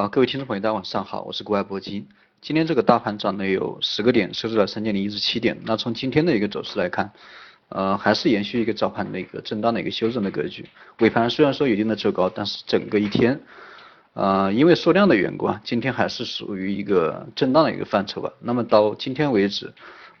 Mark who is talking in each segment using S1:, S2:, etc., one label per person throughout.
S1: 啊，各位听众朋友，大家晚上好，我是国外铂金。今天这个大盘涨了有十个点，收在了三千零一十七点。那从今天的一个走势来看，呃，还是延续一个早盘的一个震荡的一个修正的格局。尾盘虽然说有一定的走高，但是整个一天，呃，因为缩量的缘故啊，今天还是属于一个震荡的一个范畴吧。那么到今天为止，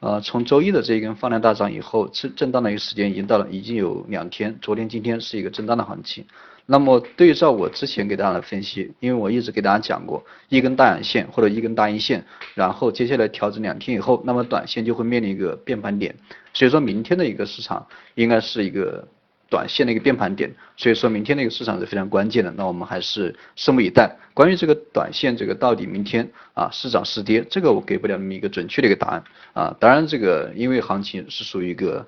S1: 呃，从周一的这一根放量大涨以后，震震荡的一个时间已经到了，已经有两天，昨天、今天是一个震荡的行情。那么对照我之前给大家的分析，因为我一直给大家讲过一根大阳线或者一根大阴线，然后接下来调整两天以后，那么短线就会面临一个变盘点，所以说明天的一个市场应该是一个短线的一个变盘点，所以说明天的一个市场是非常关键的，那我们还是拭目以待。关于这个短线这个到底明天啊是涨是跌，这个我给不了那么一个准确的一个答案啊，当然这个因为行情是属于一个。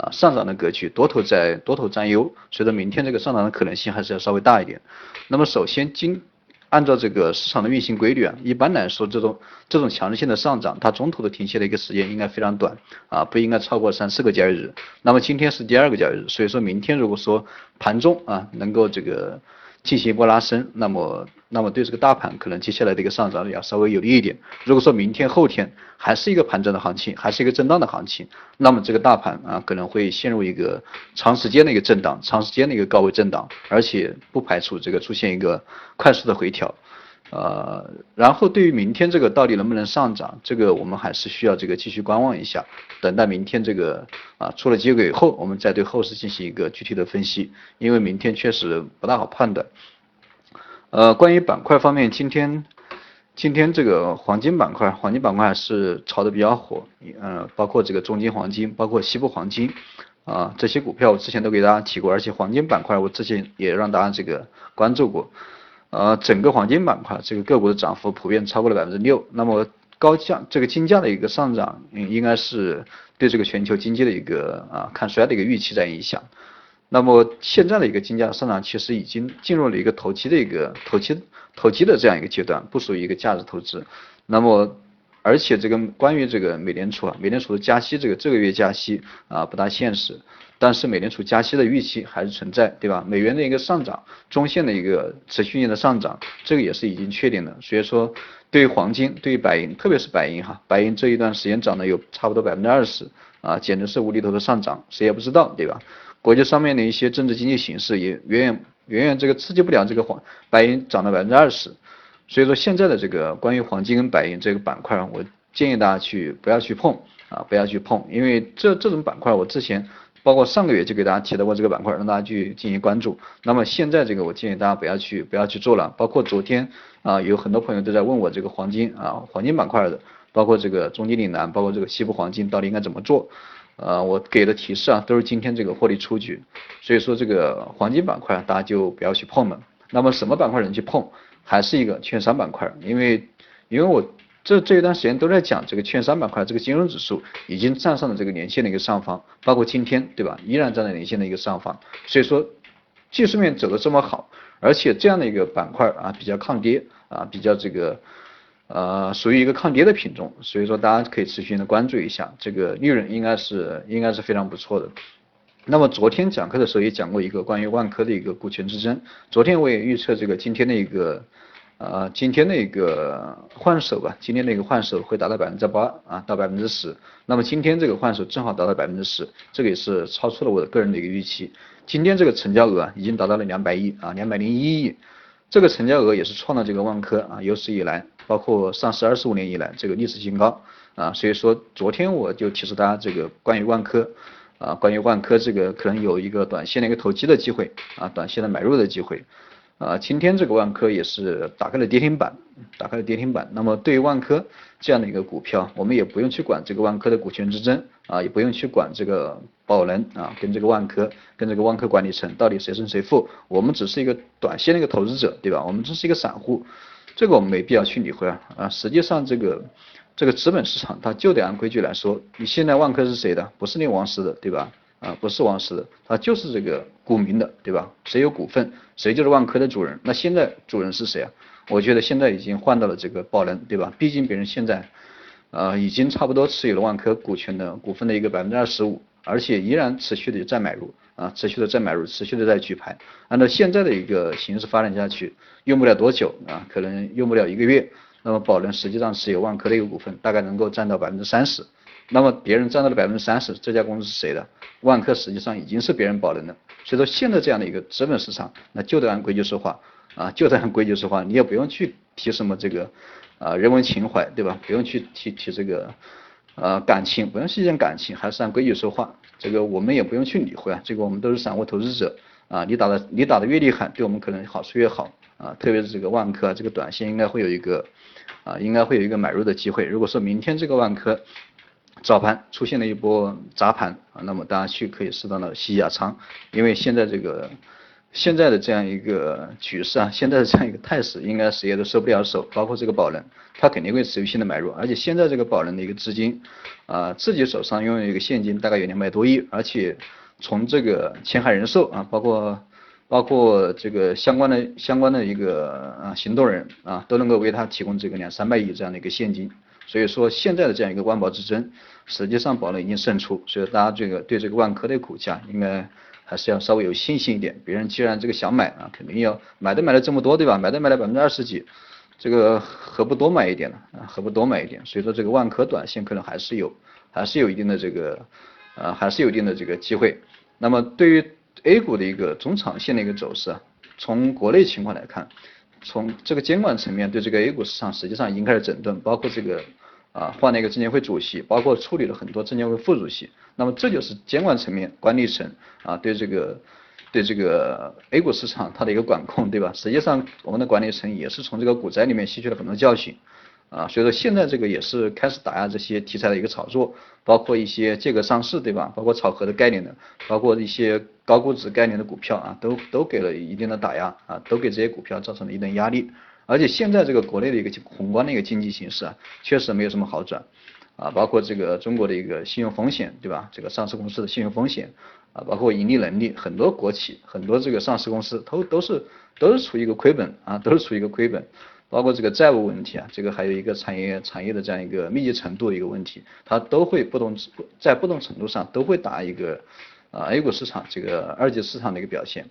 S1: 啊，上涨的格局，多头在多头占优，随着明天这个上涨的可能性还是要稍微大一点。那么首先，今按照这个市场的运行规律啊，一般来说这种这种强制性的上涨，它中途的停歇的一个时间应该非常短啊，不应该超过三四个交易日。那么今天是第二个交易日，所以说明天如果说盘中啊能够这个。进行一波拉升，那么那么对这个大盘可能接下来的一个上涨要稍微有利一点。如果说明天后天还是一个盘整的行情，还是一个震荡的行情，那么这个大盘啊可能会陷入一个长时间的一个震荡，长时间的一个高位震荡，而且不排除这个出现一个快速的回调。呃，然后对于明天这个到底能不能上涨，这个我们还是需要这个继续观望一下，等待明天这个啊出了结果以后，我们再对后市进行一个具体的分析，因为明天确实不大好判断。呃，关于板块方面，今天今天这个黄金板块，黄金板块还是炒的比较火，呃，包括这个中金黄金，包括西部黄金啊这些股票，我之前都给大家提过，而且黄金板块我之前也让大家这个关注过。呃，整个黄金板块这个个股的涨幅普遍超过了百分之六，那么高价这个金价的一个上涨，应该是对这个全球经济的一个啊看衰的一个预期在影响。那么现在的一个金价上涨，其实已经进入了一个投机的一个投机投机的这样一个阶段，不属于一个价值投资。那么而且这个关于这个美联储啊，美联储的加息，这个这个月加息啊不大现实。但是美联储加息的预期还是存在，对吧？美元的一个上涨，中线的一个持续性的上涨，这个也是已经确定的。所以说，对于黄金，对于白银，特别是白银哈，白银这一段时间涨了有差不多百分之二十啊，简直是无厘头的上涨，谁也不知道，对吧？国际上面的一些政治经济形势也远远远远这个刺激不了这个黄白银涨了百分之二十。所以说现在的这个关于黄金跟白银这个板块，我建议大家去不要去碰啊，不要去碰，因为这这种板块我之前。包括上个月就给大家提到过这个板块，让大家去进行关注。那么现在这个我建议大家不要去不要去做了。包括昨天啊，有很多朋友都在问我这个黄金啊黄金板块的，包括这个中金岭南，包括这个西部黄金到底应该怎么做？呃，我给的提示啊都是今天这个获利出局。所以说这个黄金板块大家就不要去碰了。那么什么板块能去碰？还是一个券商板块，因为因为我。这这一段时间都在讲这个券商板块，这个金融指数已经站上了这个年线的一个上方，包括今天，对吧？依然站在年线的一个上方，所以说技术面走的这么好，而且这样的一个板块啊比较抗跌啊，比较这个呃属于一个抗跌的品种，所以说大家可以持续的关注一下，这个利润应该是应该是非常不错的。那么昨天讲课的时候也讲过一个关于万科的一个股权之争，昨天我也预测这个今天的一个。呃，今天那个换手吧，今天那个换手会达到百分之八啊，到百分之十。那么今天这个换手正好达到百分之十，这个也是超出了我的个人的一个预期。今天这个成交额已经达到了两百亿啊，两百零一亿，这个成交额也是创了这个万科啊有史以来，包括上市二十五年以来这个历史新高啊。所以说昨天我就提示大家这个关于万科啊，关于万科这个可能有一个短线的一个投机的机会啊，短线的买入的机会。啊，今天这个万科也是打开了跌停板，打开了跌停板。那么对于万科这样的一个股票，我们也不用去管这个万科的股权之争啊，也不用去管这个宝能啊跟这个万科跟这个万科管理层到底谁胜谁负。我们只是一个短线的一个投资者，对吧？我们只是一个散户，这个我们没必要去理会啊。啊，实际上这个这个资本市场它就得按规矩来说，你现在万科是谁的？不是那王石的，对吧？啊，不是王石的，他就是这个股民的，对吧？谁有股份，谁就是万科的主人。那现在主人是谁啊？我觉得现在已经换到了这个宝能，对吧？毕竟别人现在，呃，已经差不多持有了万科股权的股份的一个百分之二十五而且依然持续的在买入啊，持续的在买入，持续的在举牌。按照现在的一个形势发展下去，用不了多久啊，可能用不了一个月，那么宝能实际上持有万科的一个股份，大概能够占到百分之三十。那么别人占到了百分之三十，这家公司是谁的？万科实际上已经是别人宝能的。所以说现在这样的一个资本市场，那就得按规矩说话啊，就得按规矩说话，你也不用去提什么这个啊人文情怀，对吧？不用去提提这个呃感情，不用去讲感情，还是按规矩说话。这个我们也不用去理会啊，这个我们都是散户投资者啊，你打的你打的越厉害，对我们可能好处越好啊。特别是这个万科，这个短线应该会有一个啊，应该会有一个买入的机会。如果说明天这个万科，早盘出现了一波砸盘啊，那么大家去可以适当的吸一下仓，因为现在这个现在的这样一个局势啊，现在的这样一个态势，应该谁也都收不了手，包括这个宝能，他肯定会持续性的买入，而且现在这个宝能的一个资金啊，自己手上拥有一个现金大概有两百多亿，而且从这个前海人寿啊，包括包括这个相关的相关的一个啊行动人啊，都能够为他提供这个两三百亿这样的一个现金。所以说现在的这样一个万宝之争，实际上宝能已经胜出，所以大家这个对这个万科的股价应该还是要稍微有信心一点。别人既然这个想买啊，肯定要买都买了这么多，对吧？买都买了百分之二十几，这个何不多买一点呢？啊，何不多买一点？所以说这个万科短线可能还是有，还是有一定的这个，呃，还是有一定的这个机会。那么对于 A 股的一个中长线的一个走势啊，从国内情况来看。从这个监管层面对这个 A 股市场实际上已经开始整顿，包括这个啊换了一个证监会主席，包括处理了很多证监会副主席。那么这就是监管层面管理层啊对这个对这个 A 股市场它的一个管控，对吧？实际上我们的管理层也是从这个股灾里面吸取了很多教训。啊，所以说现在这个也是开始打压这些题材的一个炒作，包括一些借壳上市，对吧？包括炒核的概念的，包括一些高估值概念的股票啊，都都给了一定的打压啊，都给这些股票造成了一定压力。而且现在这个国内的一个宏观的一个经济形势啊，确实没有什么好转啊，包括这个中国的一个信用风险，对吧？这个上市公司的信用风险啊，包括盈利能力，很多国企，很多这个上市公司都都是都是处于一个亏本啊，都是处于一个亏本。包括这个债务问题啊，这个还有一个产业产业的这样一个密集程度的一个问题，它都会不同在不同程度上都会打一个啊 A 股市场这个二级市场的一个表现。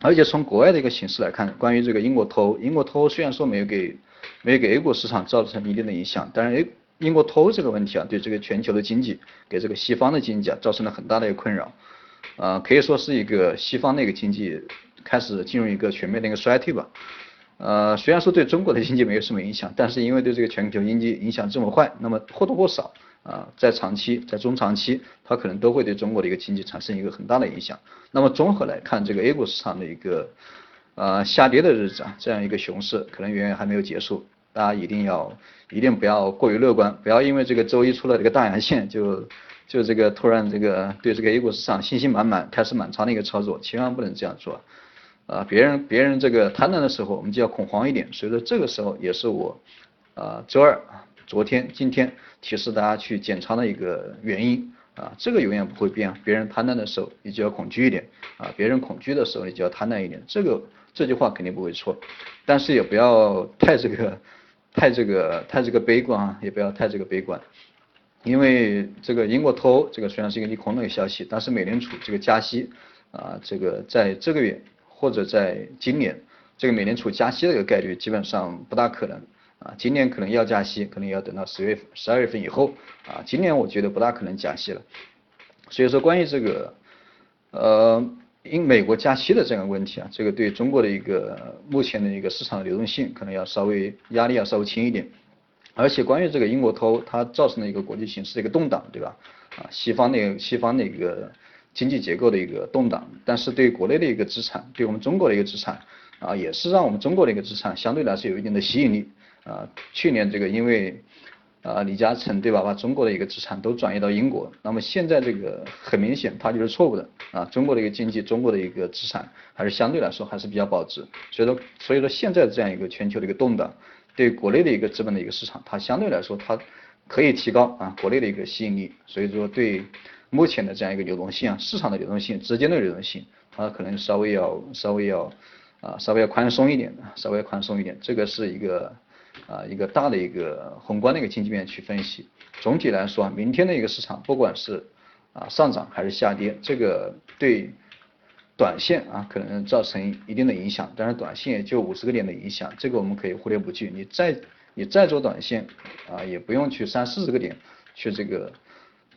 S1: 而且从国外的一个形势来看，关于这个英国脱欧，英国脱欧虽然说没有给没有给 A 股市场造成一定的影响，但是 A 英国脱欧这个问题啊，对这个全球的经济，给这个西方的经济啊造成了很大的一个困扰，啊可以说是一个西方的一个经济开始进入一个全面的一个衰退吧。呃，虽然说对中国的经济没有什么影响，但是因为对这个全球经济影响这么坏，那么或多或少啊，在长期、在中长期，它可能都会对中国的一个经济产生一个很大的影响。那么综合来看，这个 A 股市场的一个呃下跌的日子啊，这样一个熊市可能远远还没有结束，大家一定要一定不要过于乐观，不要因为这个周一出了这个大阳线就就这个突然这个对这个 A 股市场信心满满，开始满仓的一个操作，千万不能这样做。啊，别人别人这个贪婪的时候，我们就要恐慌一点。所以说这个时候也是我，啊，周二、昨天、今天提示大家去减仓的一个原因。啊，这个永远不会变。别人贪婪的时候，你就要恐惧一点。啊，别人恐惧的时候，你就要贪婪一点。这个这句话肯定不会错，但是也不要太这个，太这个，太这个悲观啊，也不要太这个悲观。因为这个英国脱欧，这个虽然是一个利空的一个消息，但是美联储这个加息，啊，这个在这个月。或者在今年，这个美联储加息的一个概率基本上不大可能啊。今年可能要加息，可能要等到十月份、十二月份以后啊。今年我觉得不大可能加息了。所以说，关于这个呃，因美国加息的这个问题啊，这个对中国的一个目前的一个市场的流动性可能要稍微压力要稍微轻一点。而且关于这个英国脱欧，它造成了一个国际形势的一个动荡，对吧？啊，西方的西方的一个。经济结构的一个动荡，但是对国内的一个资产，对我们中国的一个资产啊，也是让我们中国的一个资产相对来说有一定的吸引力啊。去年这个因为啊李嘉诚对吧，把中国的一个资产都转移到英国，那么现在这个很明显它就是错误的啊。中国的一个经济，中国的一个资产还是相对来说还是比较保值，所以说所以说现在这样一个全球的一个动荡，对国内的一个资本的一个市场，它相对来说它可以提高啊国内的一个吸引力，所以说对。目前的这样一个流动性啊，市场的流动性、资金的流动性，它可能稍微要、稍微要啊、稍微要宽松一点的，稍微宽松一点。这个是一个啊一个大的一个宏观的一个经济面去分析。总体来说啊，明天的一个市场，不管是啊上涨还是下跌，这个对短线啊可能造成一定的影响，但是短线也就五十个点的影响，这个我们可以忽略不计。你再你再做短线啊，也不用去三四十个点去这个。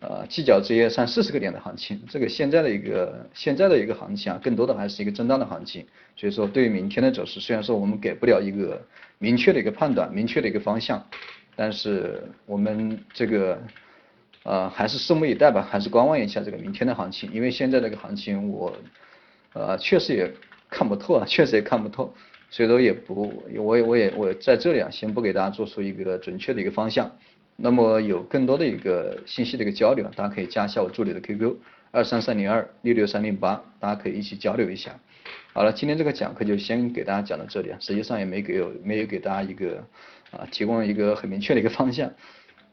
S1: 呃，计较这些三四十个点的行情，这个现在的一个现在的一个行情啊，更多的还是一个震荡的行情。所以说，对于明天的走势，虽然说我们给不了一个明确的一个判断，明确的一个方向，但是我们这个呃还是拭目以待吧，还是观望一下这个明天的行情。因为现在这个行情，我呃确实也看不透啊，确实也看不透，所以说也不，我也我也我在这里啊，先不给大家做出一个准确的一个方向。那么有更多的一个信息的一个交流，大家可以加一下我助理的 QQ 二三三零二六六三零八，大家可以一起交流一下。好了，今天这个讲课就先给大家讲到这里啊，实际上也没给有没有给大家一个啊提供一个很明确的一个方向。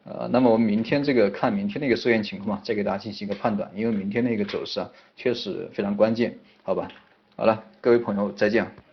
S1: 呃，那么我们明天这个看明天的一个收线情况，再给大家进行一个判断，因为明天的一个走势啊确实非常关键，好吧？好了，各位朋友再见。